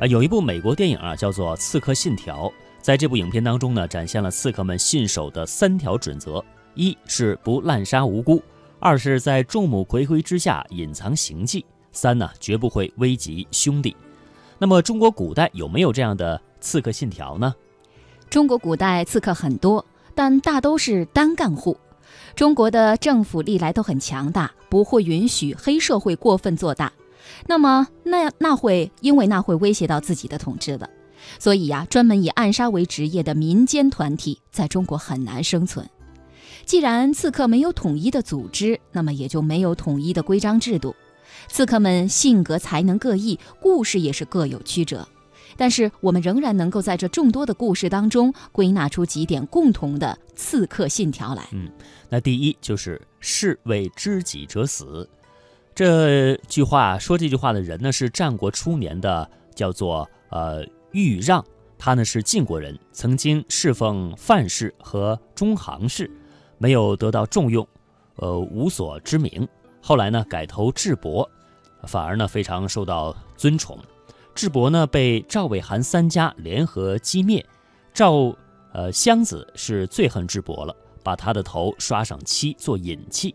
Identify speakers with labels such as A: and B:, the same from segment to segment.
A: 啊，有一部美国电影啊，叫做《刺客信条》。在这部影片当中呢，展现了刺客们信守的三条准则：一是不滥杀无辜；二是在众目睽睽之下隐藏行迹；三呢，绝不会危及兄弟。那么，中国古代有没有这样的刺客信条呢？
B: 中国古代刺客很多，但大都是单干户。中国的政府历来都很强大，不会允许黑社会过分做大。那么，那那会因为那会威胁到自己的统治的。所以呀，专门以暗杀为职业的民间团体在中国很难生存。既然刺客没有统一的组织，那么也就没有统一的规章制度。刺客们性格才能各异，故事也是各有曲折。但是我们仍然能够在这众多的故事当中归纳出几点共同的刺客信条来。
A: 嗯，那第一就是士为知己者死。这句话说这句话的人呢，是战国初年的，叫做呃。豫让，他呢是晋国人，曾经侍奉范氏和中行氏，没有得到重用，呃，无所知名。后来呢改投智伯，反而呢非常受到尊崇。智伯呢被赵、魏、韩三家联合击灭，赵呃襄子是最恨智伯了，把他的头刷上漆做引器。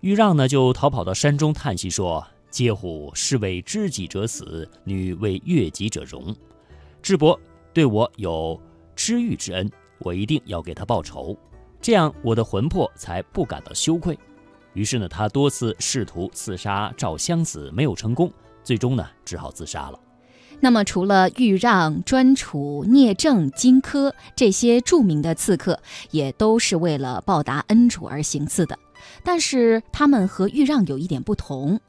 A: 豫让呢就逃跑到山中叹息说：“嗟乎！士为知己者死，女为悦己者容。”智伯对我有知遇之恩，我一定要给他报仇，这样我的魂魄才不感到羞愧。于是呢，他多次试图刺杀赵襄子，没有成功，最终呢，只好自杀了。
B: 那么，除了豫让、专楚、聂政、荆轲这些著名的刺客，也都是为了报答恩主而行刺的。但是，他们和豫让有一点不同。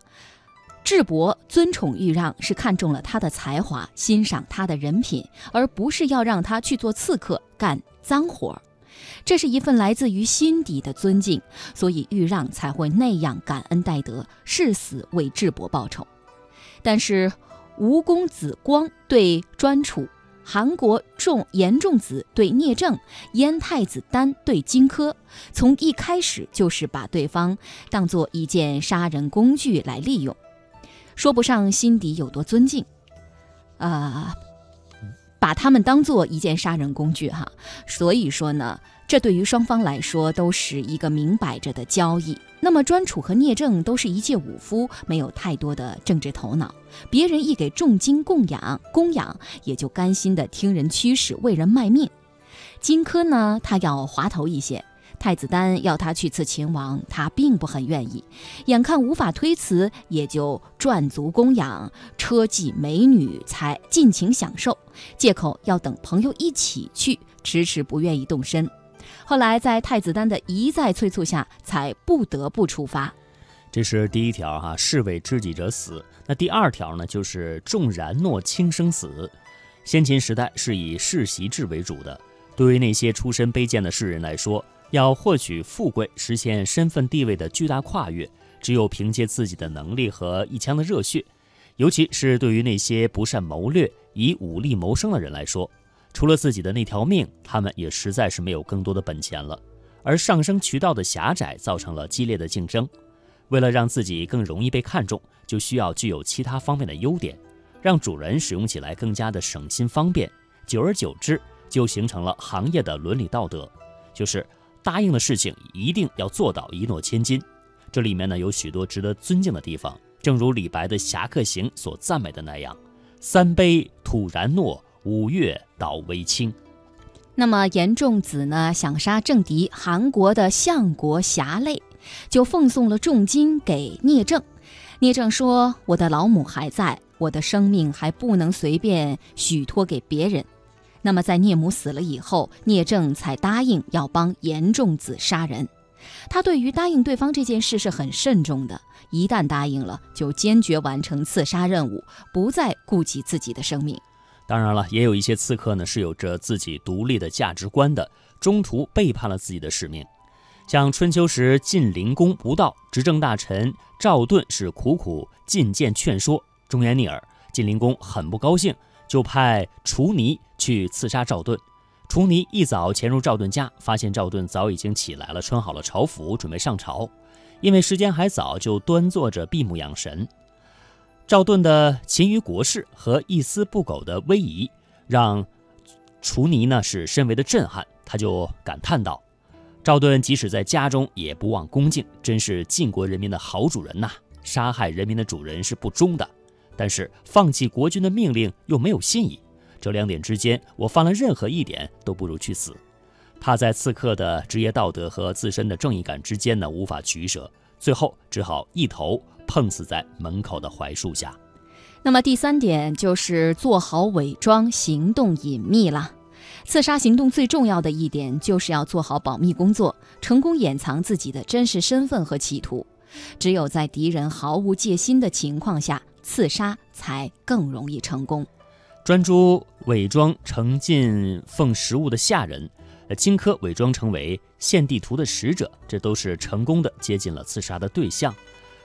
B: 智伯尊崇豫让，是看中了他的才华，欣赏他的人品，而不是要让他去做刺客干脏活儿。这是一份来自于心底的尊敬，所以豫让才会那样感恩戴德，誓死为智伯报仇。但是吴公子光对专楚，韩国仲严仲子对聂政，燕太子丹对荆轲，从一开始就是把对方当做一件杀人工具来利用。说不上心底有多尊敬，啊，把他们当做一件杀人工具哈。所以说呢，这对于双方来说都是一个明摆着的交易。那么专楚和聂政都是一介武夫，没有太多的政治头脑，别人一给重金供养供养，也就甘心的听人驱使，为人卖命。荆轲呢，他要滑头一些。太子丹要他去刺秦王，他并不很愿意。眼看无法推辞，也就赚足供养、车技美女，才尽情享受，借口要等朋友一起去，迟迟不愿意动身。后来在太子丹的一再催促下，才不得不出发。
A: 这是第一条哈，士为知己者死。那第二条呢，就是重然诺轻生死。先秦时代是以世袭制为主的，对于那些出身卑贱的士人来说。要获取富贵，实现身份地位的巨大跨越，只有凭借自己的能力和一腔的热血。尤其是对于那些不善谋略、以武力谋生的人来说，除了自己的那条命，他们也实在是没有更多的本钱了。而上升渠道的狭窄，造成了激烈的竞争。为了让自己更容易被看中，就需要具有其他方面的优点，让主人使用起来更加的省心方便。久而久之，就形成了行业的伦理道德，就是。答应的事情一定要做到一诺千金，这里面呢有许多值得尊敬的地方。正如李白的《侠客行》所赞美的那样：“三杯吐然诺，五岳倒为清。”
B: 那么严仲子呢，想杀政敌韩国的相国侠类，就奉送了重金给聂政。聂政说：“我的老母还在，我的生命还不能随便许托给别人。”那么，在聂母死了以后，聂政才答应要帮严仲子杀人。他对于答应对方这件事是很慎重的，一旦答应了，就坚决完成刺杀任务，不再顾及自己的生命。
A: 当然了，也有一些刺客呢是有着自己独立的价值观的，中途背叛了自己的使命。像春秋时晋灵公不到，执政大臣赵盾是苦苦进谏劝说，忠言逆耳，晋灵公很不高兴。就派楚尼去刺杀赵盾。楚尼一早潜入赵盾家，发现赵盾早已经起来了，穿好了朝服，准备上朝。因为时间还早，就端坐着闭目养神。赵盾的勤于国事和一丝不苟的威仪，让楚尼呢是深为的震撼。他就感叹道：“赵盾即使在家中也不忘恭敬，真是晋国人民的好主人呐！杀害人民的主人是不忠的，但是放弃国君的命令又没有信义。这两点之间，我犯了任何一点都不如去死。”他在刺客的职业道德和自身的正义感之间呢无法取舍，最后只好一头碰死在门口的槐树下。
B: 那么第三点就是做好伪装，行动隐秘了。刺杀行动最重要的一点就是要做好保密工作，成功掩藏自己的真实身份和企图。只有在敌人毫无戒心的情况下，刺杀才更容易成功。
A: 专诸伪装成进奉食物的下人，呃，荆轲伪装成为献地图的使者，这都是成功的接近了刺杀的对象。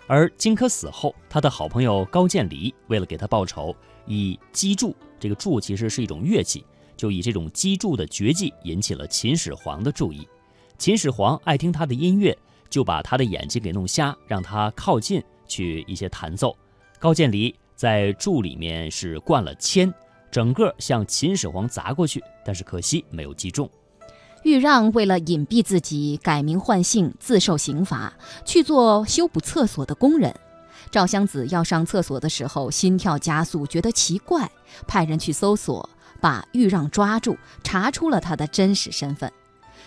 A: 而荆轲死后，他的好朋友高渐离为了给他报仇，以击筑，这个筑其实是一种乐器。就以这种击筑的绝技引起了秦始皇的注意。秦始皇爱听他的音乐，就把他的眼睛给弄瞎，让他靠近去一些弹奏。高渐离在柱里面是灌了铅，整个向秦始皇砸过去，但是可惜没有击中。
B: 豫让为了隐蔽自己，改名换姓，自受刑罚，去做修补厕所的工人。赵襄子要上厕所的时候，心跳加速，觉得奇怪，派人去搜索。把豫让抓住，查出了他的真实身份，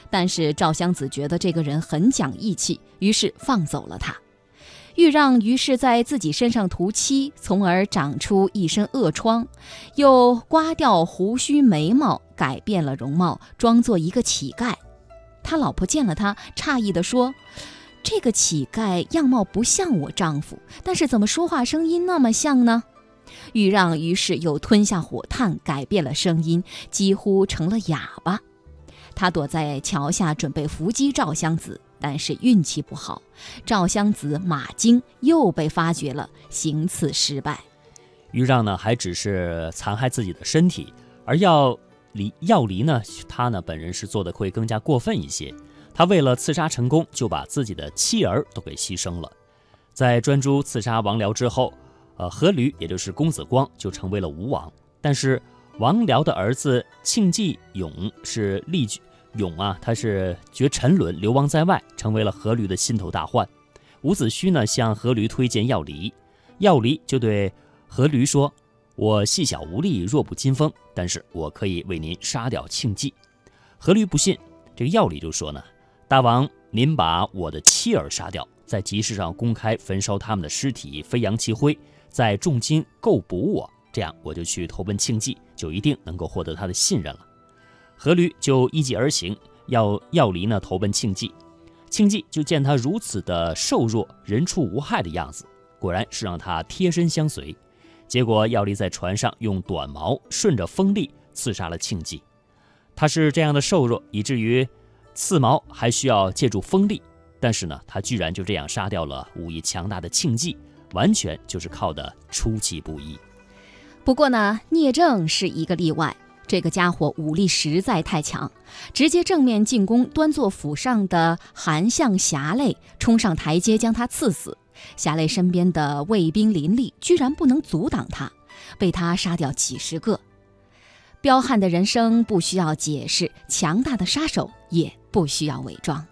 B: 但是赵襄子觉得这个人很讲义气，于是放走了他。豫让于是在自己身上涂漆，从而长出一身恶疮，又刮掉胡须眉毛，改变了容貌，装作一个乞丐。他老婆见了他，诧异地说：“这个乞丐样貌不像我丈夫，但是怎么说话声音那么像呢？”豫让于是又吞下火炭，改变了声音，几乎成了哑巴。他躲在桥下准备伏击赵襄子，但是运气不好，赵襄子马惊又被发觉了，行刺失败。
A: 豫让呢，还只是残害自己的身体，而要离要离呢，他呢本人是做的会更加过分一些。他为了刺杀成功，就把自己的妻儿都给牺牲了。在专诸刺杀王僚之后。呃，阖闾也就是公子光就成为了吴王，但是王僚的儿子庆忌勇是力勇啊，他是绝沉沦，流亡在外，成为了阖闾的心头大患。伍子胥呢向阖闾推荐要离，要离就对阖闾说：“我细小无力，弱不禁风，但是我可以为您杀掉庆忌。”阖闾不信，这个要离就说呢：“大王，您把我的妻儿杀掉，在集市上公开焚烧他们的尸体，飞扬其灰。”在重金购补我，这样我就去投奔庆忌，就一定能够获得他的信任了。阖闾就依计而行，要要离呢投奔庆忌。庆忌就见他如此的瘦弱，人畜无害的样子，果然是让他贴身相随。结果要离在船上用短矛顺着锋利刺杀了庆忌。他是这样的瘦弱，以至于刺矛还需要借助锋利，但是呢，他居然就这样杀掉了武艺强大的庆忌。完全就是靠的出其不意。
B: 不过呢，聂政是一个例外。这个家伙武力实在太强，直接正面进攻端坐府上的韩相侠类，冲上台阶将他刺死。侠类身边的卫兵林立，居然不能阻挡他，被他杀掉几十个。彪悍的人生不需要解释，强大的杀手也不需要伪装。